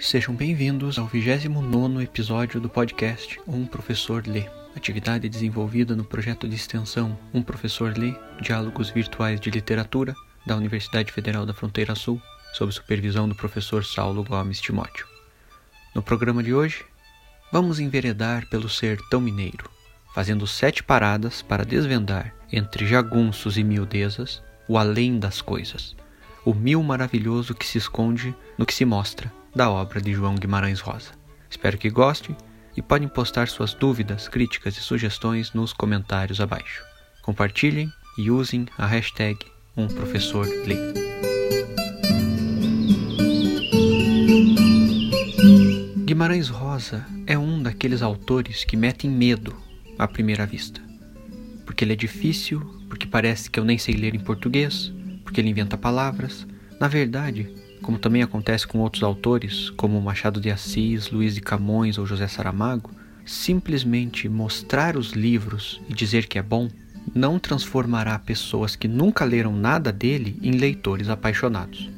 Sejam bem-vindos ao 29 episódio do podcast Um Professor Lê, atividade desenvolvida no projeto de extensão Um Professor Lê Diálogos Virtuais de Literatura da Universidade Federal da Fronteira Sul, sob supervisão do professor Saulo Gomes Timóteo. No programa de hoje, vamos enveredar pelo sertão mineiro, fazendo sete paradas para desvendar, entre jagunços e miudezas, o além das coisas, o mil maravilhoso que se esconde no que se mostra da obra de João Guimarães Rosa. Espero que goste e podem postar suas dúvidas, críticas e sugestões nos comentários abaixo. Compartilhem e usem a hashtag um professor Guimarães Rosa é um daqueles autores que metem medo à primeira vista. Porque ele é difícil, parece que eu nem sei ler em português, porque ele inventa palavras. Na verdade, como também acontece com outros autores, como Machado de Assis, Luiz de Camões ou José Saramago, simplesmente mostrar os livros e dizer que é bom não transformará pessoas que nunca leram nada dele em leitores apaixonados.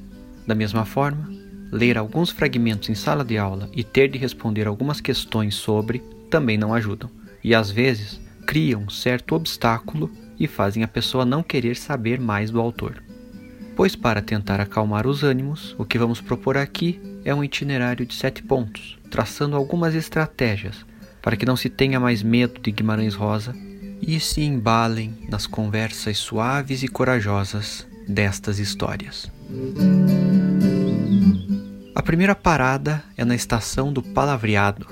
Da mesma forma, ler alguns fragmentos em sala de aula e ter de responder algumas questões sobre também não ajudam, e às vezes criam um certo obstáculo e fazem a pessoa não querer saber mais do autor. Pois, para tentar acalmar os ânimos, o que vamos propor aqui é um itinerário de sete pontos, traçando algumas estratégias para que não se tenha mais medo de Guimarães Rosa e se embalem nas conversas suaves e corajosas destas histórias. A primeira parada é na estação do palavreado,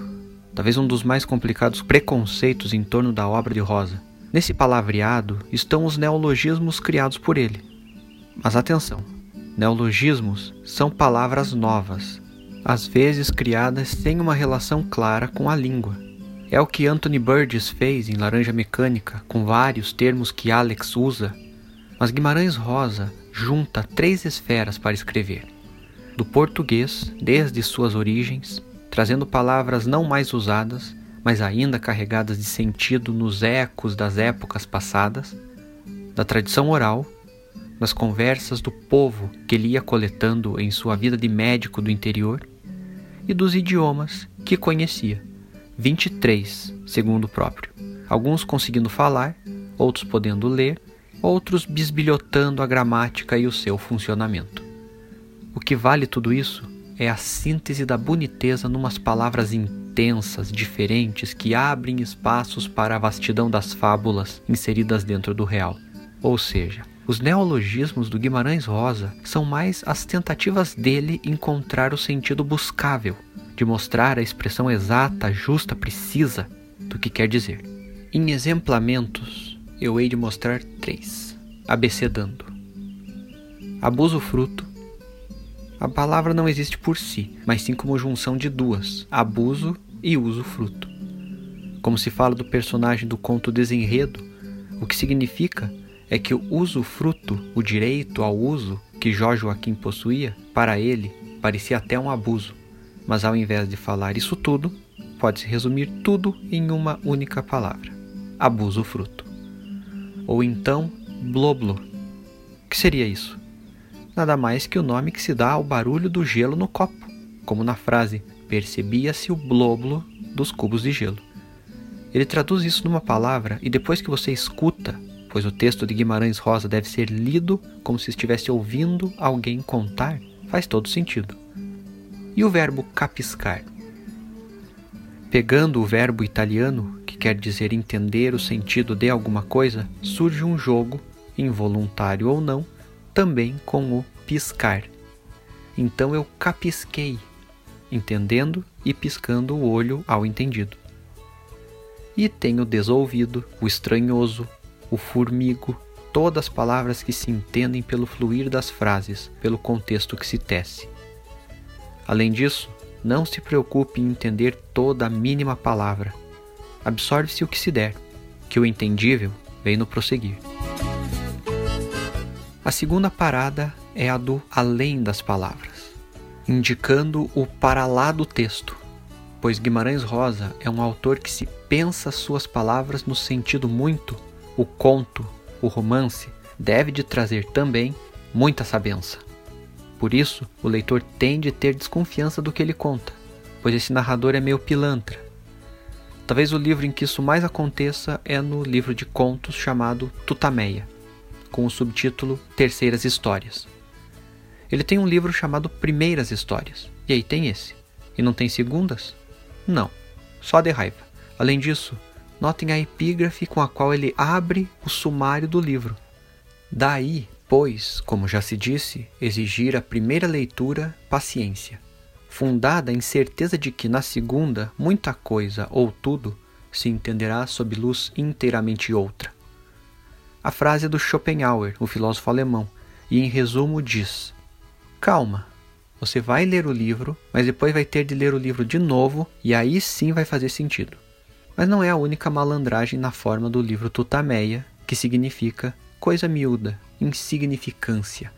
talvez um dos mais complicados preconceitos em torno da obra de Rosa. Nesse palavreado estão os neologismos criados por ele. Mas atenção, neologismos são palavras novas, às vezes criadas sem uma relação clara com a língua. É o que Anthony Burgess fez em Laranja Mecânica com vários termos que Alex usa, mas Guimarães Rosa junta três esferas para escrever do português desde suas origens, trazendo palavras não mais usadas, mas ainda carregadas de sentido nos ecos das épocas passadas, da tradição oral, das conversas do povo que ele ia coletando em sua vida de médico do interior e dos idiomas que conhecia, 23, segundo o próprio, alguns conseguindo falar, outros podendo ler, outros bisbilhotando a gramática e o seu funcionamento. O que vale tudo isso é a síntese da boniteza numas palavras intensas, diferentes, que abrem espaços para a vastidão das fábulas inseridas dentro do real. Ou seja, os neologismos do Guimarães Rosa são mais as tentativas dele encontrar o sentido buscável, de mostrar a expressão exata, justa, precisa do que quer dizer. Em exemplamentos, eu hei de mostrar três, abecedando. Abuso fruto, a palavra não existe por si, mas sim como junção de duas, abuso e uso fruto. Como se fala do personagem do conto Desenredo, o que significa é que o uso fruto, o direito ao uso que Jorge Joaquim possuía, para ele parecia até um abuso, mas ao invés de falar isso tudo, pode-se resumir tudo em uma única palavra: abuso fruto. Ou então, bloblo. O que seria isso? nada mais que o nome que se dá ao barulho do gelo no copo, como na frase percebia-se o blóbulo dos cubos de gelo. Ele traduz isso numa palavra e depois que você escuta, pois o texto de Guimarães Rosa deve ser lido como se estivesse ouvindo alguém contar, faz todo sentido. E o verbo capiscar? Pegando o verbo italiano, que quer dizer entender o sentido de alguma coisa, surge um jogo, involuntário ou não, também com o piscar. Então eu capisquei, entendendo e piscando o olho ao entendido. E tenho desouvido, o estranhoso, o formigo, todas as palavras que se entendem pelo fluir das frases, pelo contexto que se tece. Além disso, não se preocupe em entender toda a mínima palavra. Absorve-se o que se der, que o entendível vem no prosseguir. A segunda parada é a do além das palavras, indicando o para lá do texto, pois Guimarães Rosa é um autor que se pensa suas palavras no sentido muito, o conto, o romance, deve de trazer também muita sabença. Por isso, o leitor tende a ter desconfiança do que ele conta, pois esse narrador é meio pilantra. Talvez o livro em que isso mais aconteça é no livro de contos chamado Tutameia, com o subtítulo Terceiras Histórias. Ele tem um livro chamado Primeiras Histórias, e aí tem esse. E não tem segundas? Não, só de raiva. Além disso, notem a epígrafe com a qual ele abre o sumário do livro. Daí, pois, como já se disse, exigir a primeira leitura paciência, fundada em certeza de que na segunda muita coisa ou tudo se entenderá sob luz inteiramente outra. A frase é do Schopenhauer, o filósofo alemão, e em resumo diz: Calma, você vai ler o livro, mas depois vai ter de ler o livro de novo e aí sim vai fazer sentido. Mas não é a única malandragem na forma do livro Tutameia, que significa coisa miúda, insignificância.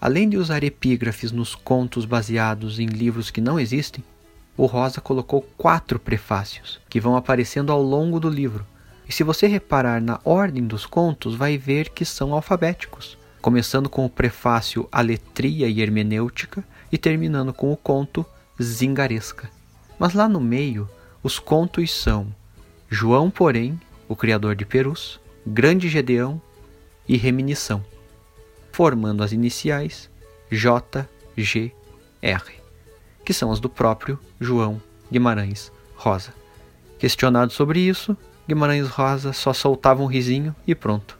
Além de usar epígrafes nos contos baseados em livros que não existem, o Rosa colocou quatro prefácios que vão aparecendo ao longo do livro. E se você reparar na ordem dos contos, vai ver que são alfabéticos começando com o prefácio Aletria e Hermenêutica e terminando com o conto Zingaresca. Mas lá no meio, os contos são João, porém, o criador de Perus, Grande Gedeão e Reminição, formando as iniciais J, G, R, que são as do próprio João Guimarães Rosa. Questionado sobre isso, Guimarães Rosa só soltava um risinho e pronto.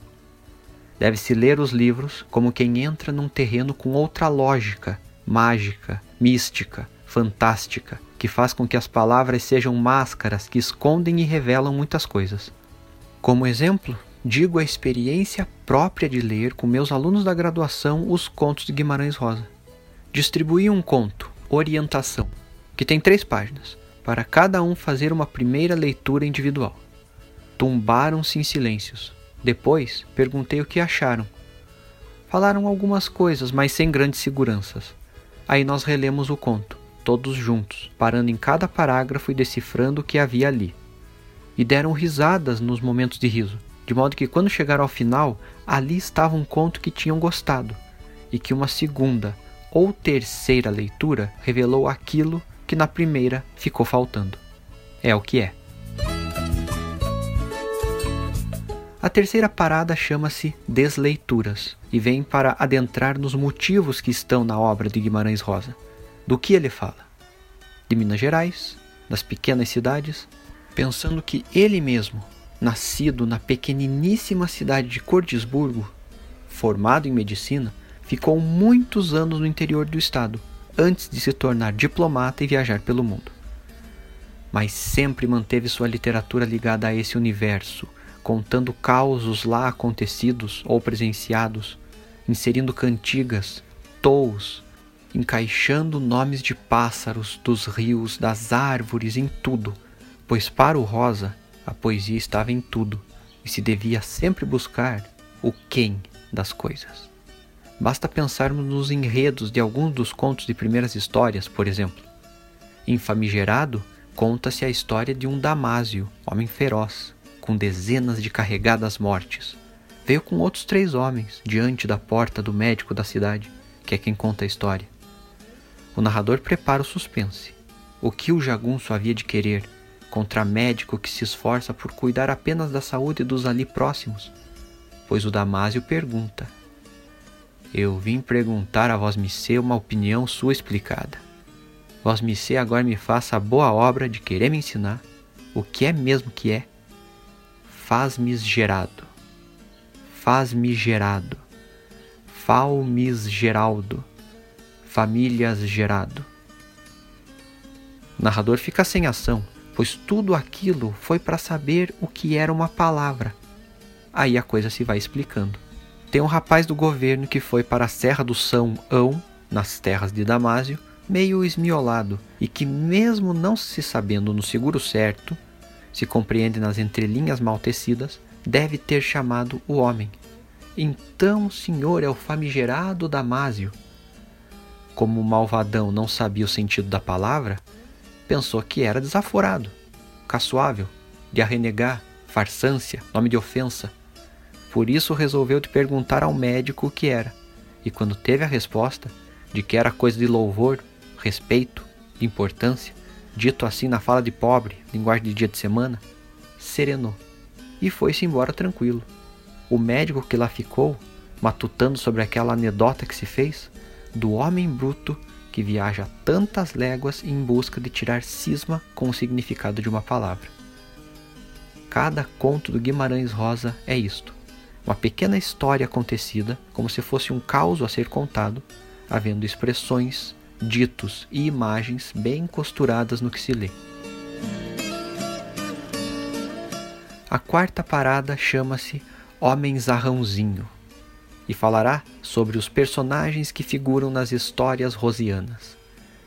Deve-se ler os livros como quem entra num terreno com outra lógica, mágica, mística, fantástica, que faz com que as palavras sejam máscaras que escondem e revelam muitas coisas. Como exemplo, digo a experiência própria de ler com meus alunos da graduação os contos de Guimarães Rosa. Distribuí um conto, Orientação, que tem três páginas, para cada um fazer uma primeira leitura individual. Tumbaram-se em silêncios, depois, perguntei o que acharam. Falaram algumas coisas, mas sem grandes seguranças. Aí nós relemos o conto, todos juntos, parando em cada parágrafo e decifrando o que havia ali. E deram risadas nos momentos de riso, de modo que quando chegaram ao final, ali estava um conto que tinham gostado, e que uma segunda ou terceira leitura revelou aquilo que na primeira ficou faltando. É o que é. A terceira parada chama-se Desleituras e vem para adentrar nos motivos que estão na obra de Guimarães Rosa. Do que ele fala? De Minas Gerais, das pequenas cidades, pensando que ele mesmo, nascido na pequeniníssima cidade de Cordisburgo, formado em medicina, ficou muitos anos no interior do estado, antes de se tornar diplomata e viajar pelo mundo. Mas sempre manteve sua literatura ligada a esse universo, contando causos lá acontecidos ou presenciados, inserindo cantigas, tous, encaixando nomes de pássaros, dos rios, das árvores, em tudo, pois para o Rosa a poesia estava em tudo e se devia sempre buscar o quem das coisas. Basta pensarmos nos enredos de alguns dos contos de primeiras histórias, por exemplo. Em Famigerado, conta-se a história de um Damásio, homem feroz, com dezenas de carregadas mortes. Veio com outros três homens diante da porta do médico da cidade, que é quem conta a história. O narrador prepara o suspense. O que o jagunço havia de querer contra médico que se esforça por cuidar apenas da saúde dos ali próximos? Pois o Damásio pergunta: Eu vim perguntar a vós Missê uma opinião sua explicada. Vós Missê agora me faça a boa obra de querer me ensinar o que é mesmo que é faz-me gerado, faz-me gerado, falmis geraldo, famílias gerado. O narrador fica sem ação, pois tudo aquilo foi para saber o que era uma palavra. Aí a coisa se vai explicando. Tem um rapaz do governo que foi para a Serra do São Ão, nas terras de Damásio, meio esmiolado, e que, mesmo não se sabendo no seguro certo, se compreende nas entrelinhas mal tecidas, deve ter chamado o homem. Então o senhor é o famigerado Damásio. Como o malvadão não sabia o sentido da palavra, pensou que era desaforado, caçoável, de arrenegar, farsância, nome de ofensa. Por isso resolveu te perguntar ao médico o que era. e quando teve a resposta de que era coisa de louvor, respeito, importância, dito assim na fala de pobre, linguagem de dia de semana, serenou e foi-se embora tranquilo. O médico que lá ficou, matutando sobre aquela anedota que se fez, do homem bruto que viaja tantas léguas em busca de tirar cisma com o significado de uma palavra. Cada conto do Guimarães Rosa é isto: uma pequena história acontecida, como se fosse um caos a ser contado, havendo expressões, ditos e imagens bem costuradas no que se lê. A quarta parada chama-se Homem Zarrãozinho e falará sobre os personagens que figuram nas histórias rosianas,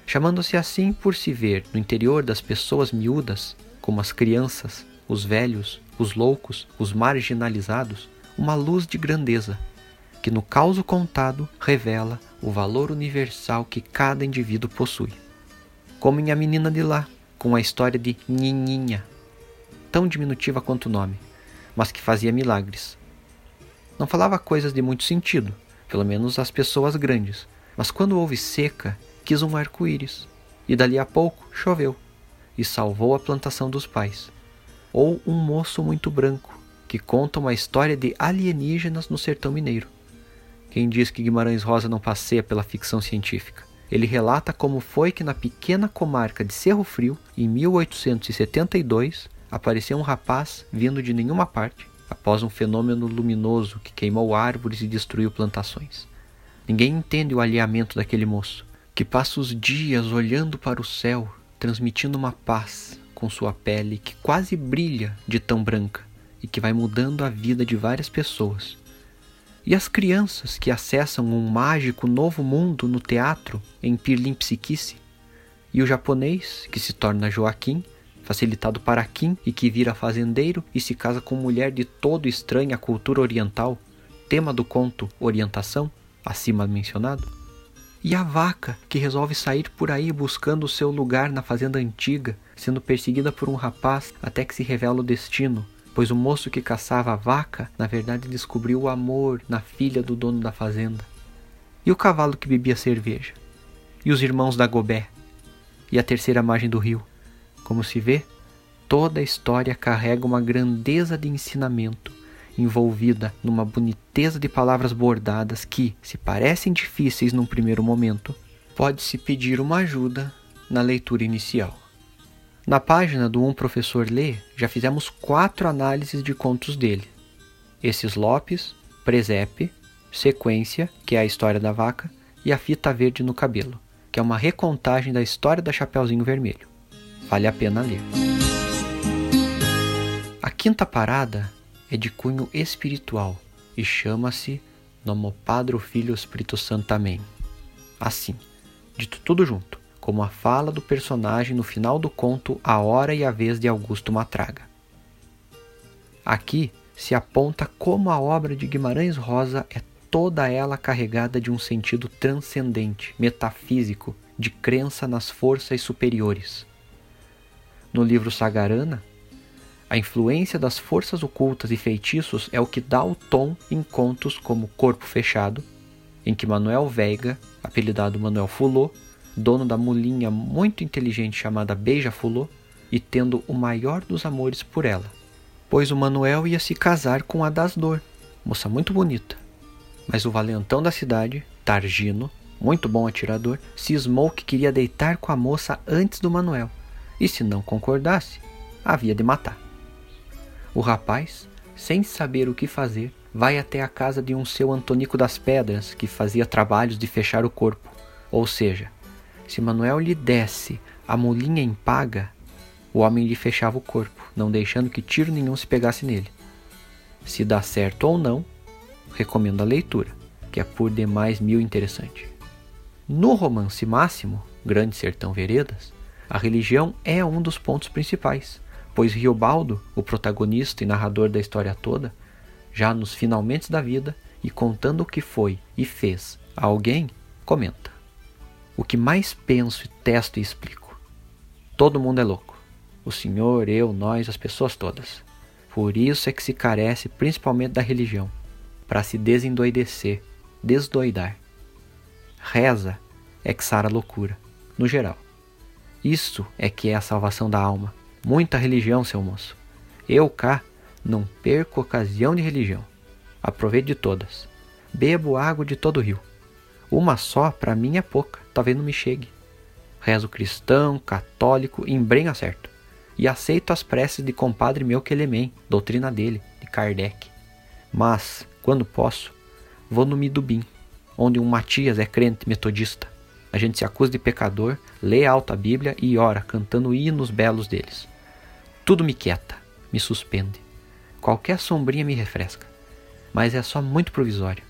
chamando-se assim por se ver no interior das pessoas miúdas, como as crianças, os velhos, os loucos, os marginalizados, uma luz de grandeza, que no caos contado revela o valor universal que cada indivíduo possui. Como em A Menina de Lá, com a história de Nininha, tão diminutiva quanto o nome, mas que fazia milagres, não falava coisas de muito sentido, pelo menos às pessoas grandes, mas quando houve seca, quis um arco-íris, e dali a pouco choveu, e salvou a plantação dos pais. Ou um moço muito branco, que conta uma história de alienígenas no sertão mineiro. Quem diz que Guimarães Rosa não passeia pela ficção científica? Ele relata como foi que na pequena comarca de Cerro Frio, em 1872, apareceu um rapaz vindo de nenhuma parte, após um fenômeno luminoso que queimou árvores e destruiu plantações. Ninguém entende o alinhamento daquele moço, que passa os dias olhando para o céu, transmitindo uma paz com sua pele que quase brilha de tão branca e que vai mudando a vida de várias pessoas. E as crianças que acessam um mágico novo mundo no teatro em Pirlim Psiquice, e o japonês que se torna Joaquim facilitado para Kim e que vira fazendeiro e se casa com mulher de todo estranha à cultura oriental, tema do conto Orientação, acima mencionado. E a vaca, que resolve sair por aí buscando o seu lugar na fazenda antiga, sendo perseguida por um rapaz até que se revela o destino, pois o moço que caçava a vaca, na verdade descobriu o amor na filha do dono da fazenda. E o cavalo que bebia cerveja? E os irmãos da Gobé? E a terceira margem do rio? Como se vê, toda a história carrega uma grandeza de ensinamento, envolvida numa boniteza de palavras bordadas que, se parecem difíceis num primeiro momento, pode-se pedir uma ajuda na leitura inicial. Na página do Um Professor Lê, já fizemos quatro análises de contos dele. Esses Lopes, Presepe, Sequência, que é a história da vaca, e a fita verde no cabelo, que é uma recontagem da história da Chapeuzinho Vermelho. Vale a pena ler. A quinta parada é de cunho espiritual e chama-se Nomo Padre Filho Espírito Santo Amém. Assim, dito tudo junto, como a fala do personagem no final do conto A Hora e a Vez de Augusto Matraga. Aqui se aponta como a obra de Guimarães Rosa é toda ela carregada de um sentido transcendente, metafísico, de crença nas forças superiores, no livro Sagarana, a influência das forças ocultas e feitiços é o que dá o tom em contos como Corpo Fechado, em que Manuel Veiga, apelidado Manuel Fulô, dono da mulinha muito inteligente chamada Beija Fulô, e tendo o maior dos amores por ela, pois o Manuel ia se casar com a das Dor, moça muito bonita. Mas o valentão da cidade, Targino, muito bom atirador, cismou que queria deitar com a moça antes do Manuel e se não concordasse, havia de matar. O rapaz, sem saber o que fazer, vai até a casa de um seu Antonico das Pedras, que fazia trabalhos de fechar o corpo. Ou seja, se Manuel lhe desse a molinha em paga, o homem lhe fechava o corpo, não deixando que tiro nenhum se pegasse nele. Se dá certo ou não, recomendo a leitura, que é por demais mil interessante. No romance máximo, Grande Sertão Veredas, a religião é um dos pontos principais, pois Riobaldo, o protagonista e narrador da história toda, já nos finalmente da vida e contando o que foi e fez a alguém, comenta: O que mais penso, testo e explico. Todo mundo é louco. O senhor, eu, nós, as pessoas todas. Por isso é que se carece principalmente da religião, para se desendoidecer, desdoidar, reza é que sara a loucura, no geral. Isso é que é a salvação da alma. Muita religião, seu moço. Eu cá não perco ocasião de religião. Aproveito de todas. Bebo água de todo o rio. Uma só, para mim, é pouca. Talvez não me chegue. Rezo cristão, católico, embrenho certo. E aceito as preces de compadre meu Quelemen, doutrina dele, de Kardec. Mas, quando posso, vou no Midubim, onde um Matias é crente metodista. A gente se acusa de pecador, lê alta Bíblia e ora, cantando hinos belos deles. Tudo me quieta, me suspende. Qualquer sombrinha me refresca. Mas é só muito provisório.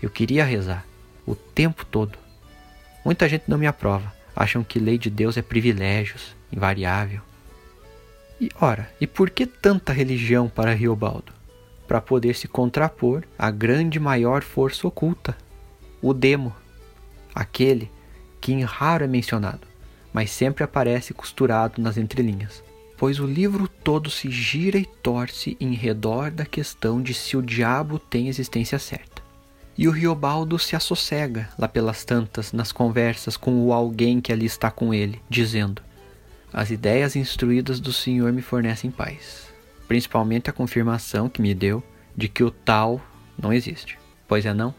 Eu queria rezar, o tempo todo. Muita gente não me aprova, acham que lei de Deus é privilégios, invariável. E ora, e por que tanta religião para Riobaldo? Para poder se contrapor à grande maior força oculta, o demo, aquele que em raro é mencionado, mas sempre aparece costurado nas entrelinhas, pois o livro todo se gira e torce em redor da questão de se o diabo tem existência certa. E o Riobaldo se assossega lá pelas tantas nas conversas com o alguém que ali está com ele, dizendo: As ideias instruídas do Senhor me fornecem paz, principalmente a confirmação que me deu de que o tal não existe. Pois é não?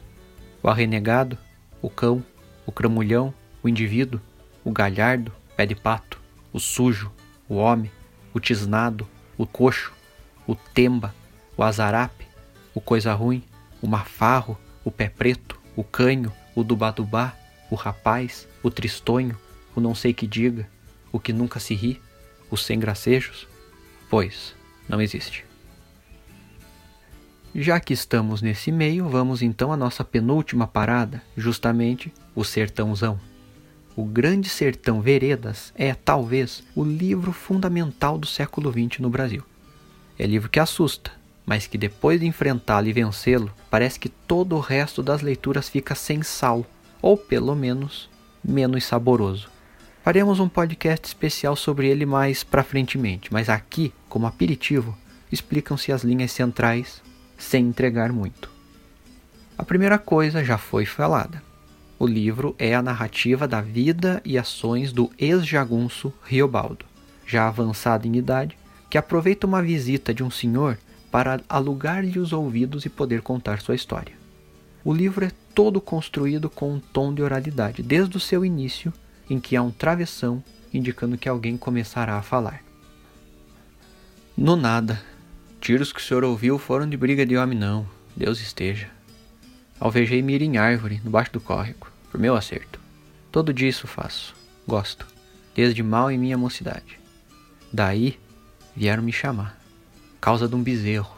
O arrenegado, o cão, o cramulhão, o indivíduo, o galhardo, pé de pato, o sujo, o homem, o tisnado, o coxo, o temba, o azarape, o coisa ruim, o mafarro, o pé preto, o canho, o dubá-dubá, o rapaz, o tristonho, o não sei que diga, o que nunca se ri, os sem gracejos? Pois, não existe. Já que estamos nesse meio, vamos então à nossa penúltima parada, justamente o Sertãozão. O Grande Sertão Veredas é, talvez, o livro fundamental do século XX no Brasil. É livro que assusta, mas que depois de enfrentá-lo e vencê-lo, parece que todo o resto das leituras fica sem sal, ou pelo menos menos saboroso. Faremos um podcast especial sobre ele mais pra frentemente, mas aqui, como aperitivo, explicam-se as linhas centrais sem entregar muito. A primeira coisa já foi falada. O livro é a narrativa da vida e ações do ex-jagunço Riobaldo, já avançado em idade, que aproveita uma visita de um senhor para alugar-lhe os ouvidos e poder contar sua história. O livro é todo construído com um tom de oralidade, desde o seu início, em que há um travessão indicando que alguém começará a falar. No nada, tiros que o senhor ouviu foram de briga de homem não, Deus esteja. Alvejei mira em árvore, no baixo do córrego, por meu acerto. Todo dia isso faço, gosto, desde mal em minha mocidade. Daí vieram me chamar causa de um bezerro.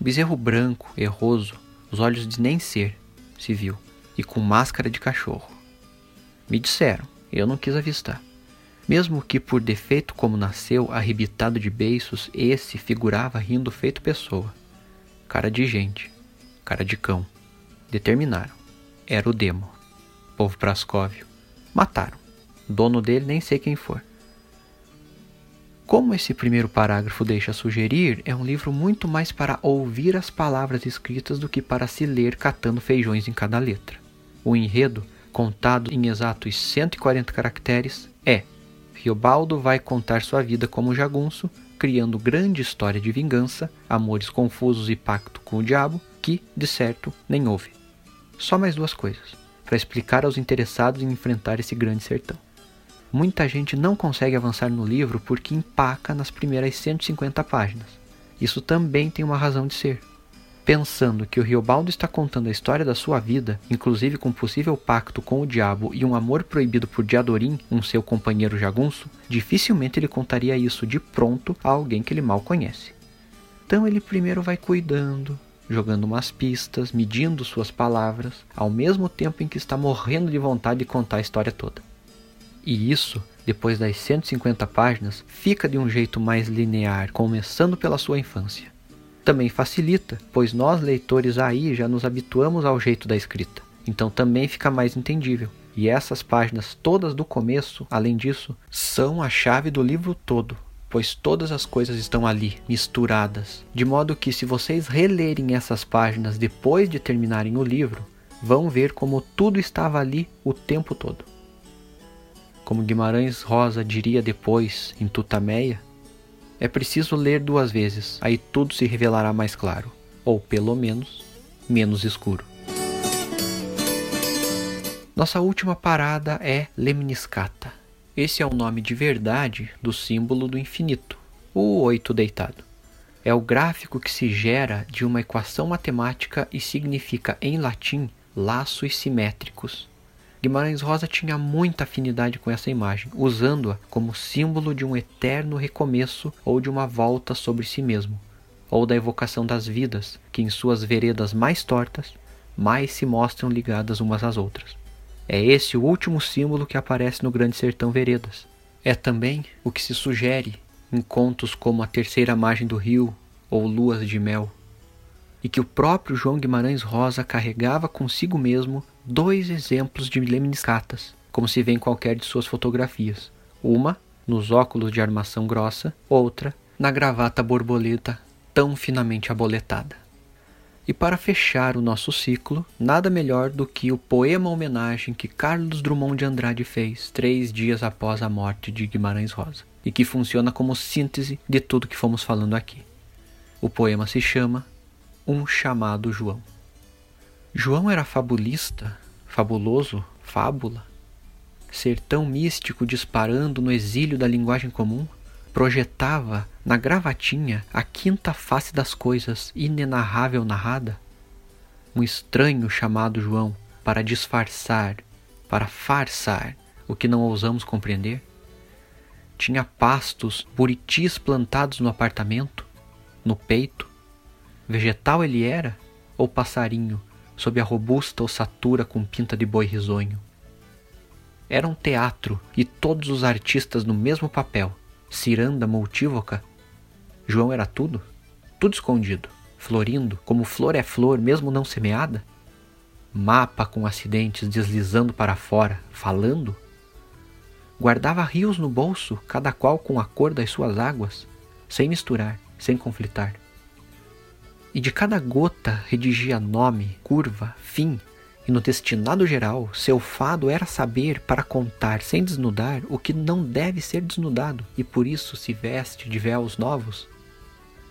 Um bezerro branco, erroso, os olhos de nem ser, se viu, e com máscara de cachorro. Me disseram, eu não quis avistar. Mesmo que por defeito como nasceu, arrebitado de beiços, esse figurava rindo feito pessoa. Cara de gente, cara de cão. Determinaram. Era o demo. Povo Prascóvio. Mataram. Dono dele nem sei quem for. Como esse primeiro parágrafo deixa sugerir, é um livro muito mais para ouvir as palavras escritas do que para se ler catando feijões em cada letra. O enredo, contado em exatos 140 caracteres, é: Riobaldo vai contar sua vida como jagunço, criando grande história de vingança, amores confusos e pacto com o diabo, que, de certo, nem houve. Só mais duas coisas, para explicar aos interessados em enfrentar esse grande sertão. Muita gente não consegue avançar no livro porque empaca nas primeiras 150 páginas. Isso também tem uma razão de ser. Pensando que o Riobaldo está contando a história da sua vida, inclusive com um possível pacto com o diabo e um amor proibido por Diadorim, um seu companheiro jagunço, dificilmente ele contaria isso de pronto a alguém que ele mal conhece. Então ele primeiro vai cuidando, jogando umas pistas, medindo suas palavras, ao mesmo tempo em que está morrendo de vontade de contar a história toda. E isso, depois das 150 páginas, fica de um jeito mais linear, começando pela sua infância. Também facilita, pois nós leitores aí já nos habituamos ao jeito da escrita, então também fica mais entendível. E essas páginas todas do começo, além disso, são a chave do livro todo, pois todas as coisas estão ali, misturadas, de modo que se vocês relerem essas páginas depois de terminarem o livro, vão ver como tudo estava ali o tempo todo. Como Guimarães Rosa diria depois em Tutameia, é preciso ler duas vezes, aí tudo se revelará mais claro, ou pelo menos menos escuro. Nossa última parada é Lemniscata. Esse é o nome de verdade do símbolo do infinito, o oito deitado. É o gráfico que se gera de uma equação matemática e significa em latim laços simétricos. Guimarães Rosa tinha muita afinidade com essa imagem, usando-a como símbolo de um eterno recomeço ou de uma volta sobre si mesmo, ou da evocação das vidas, que em suas veredas mais tortas, mais se mostram ligadas umas às outras. É esse o último símbolo que aparece no Grande Sertão Veredas. É também o que se sugere em contos como A Terceira Margem do Rio ou Luas de Mel, e que o próprio João Guimarães Rosa carregava consigo mesmo dois exemplos de lemniscatas, como se vê em qualquer de suas fotografias. Uma nos óculos de armação grossa, outra na gravata borboleta tão finamente aboletada. E para fechar o nosso ciclo, nada melhor do que o poema homenagem que Carlos Drummond de Andrade fez três dias após a morte de Guimarães Rosa, e que funciona como síntese de tudo que fomos falando aqui. O poema se chama Um Chamado João. João era fabulista, fabuloso, fábula, sertão místico disparando no exílio da linguagem comum, projetava na gravatinha a quinta face das coisas inenarrável narrada? Um estranho chamado João para disfarçar, para farsar o que não ousamos compreender? Tinha pastos, buritis plantados no apartamento, no peito? Vegetal ele era ou passarinho sob a robusta ossatura com pinta de boi risonho? Era um teatro e todos os artistas no mesmo papel ciranda multívoca, João era tudo, tudo escondido, florindo, como flor é flor, mesmo não semeada? Mapa com acidentes deslizando para fora, falando? Guardava rios no bolso, cada qual com a cor das suas águas, sem misturar, sem conflitar. E de cada gota redigia nome, curva, fim, e no destinado geral, seu fado era saber para contar sem desnudar o que não deve ser desnudado, e por isso se veste de véus novos.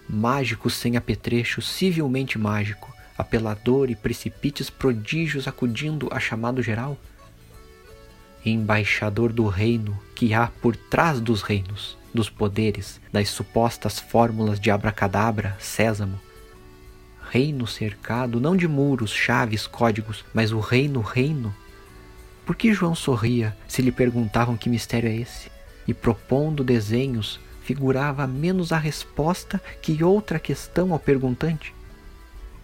Mágico sem apetrecho, civilmente mágico, apelador e precipícios prodígios acudindo a chamado geral. Embaixador do reino que há por trás dos reinos, dos poderes, das supostas fórmulas de abracadabra, sésamo, reino cercado, não de muros, chaves, códigos, mas o reino, reino? Por que João sorria se lhe perguntavam que mistério é esse? E propondo desenhos, figurava menos a resposta que outra questão ao perguntante.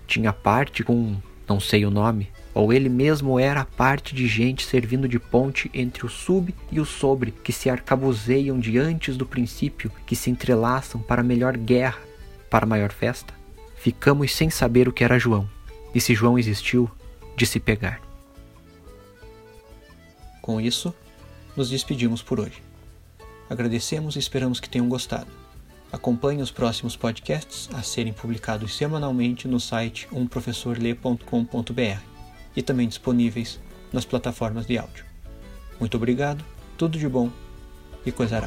Tinha parte com não sei o nome, ou ele mesmo era parte de gente servindo de ponte entre o sub e o sobre, que se arcabuzeiam diante do princípio, que se entrelaçam para melhor guerra, para maior festa? Ficamos sem saber o que era João, e se João existiu, de se pegar. Com isso, nos despedimos por hoje. Agradecemos e esperamos que tenham gostado. Acompanhe os próximos podcasts a serem publicados semanalmente no site umprofessorle.com.br e também disponíveis nas plataformas de áudio. Muito obrigado, tudo de bom e coisa.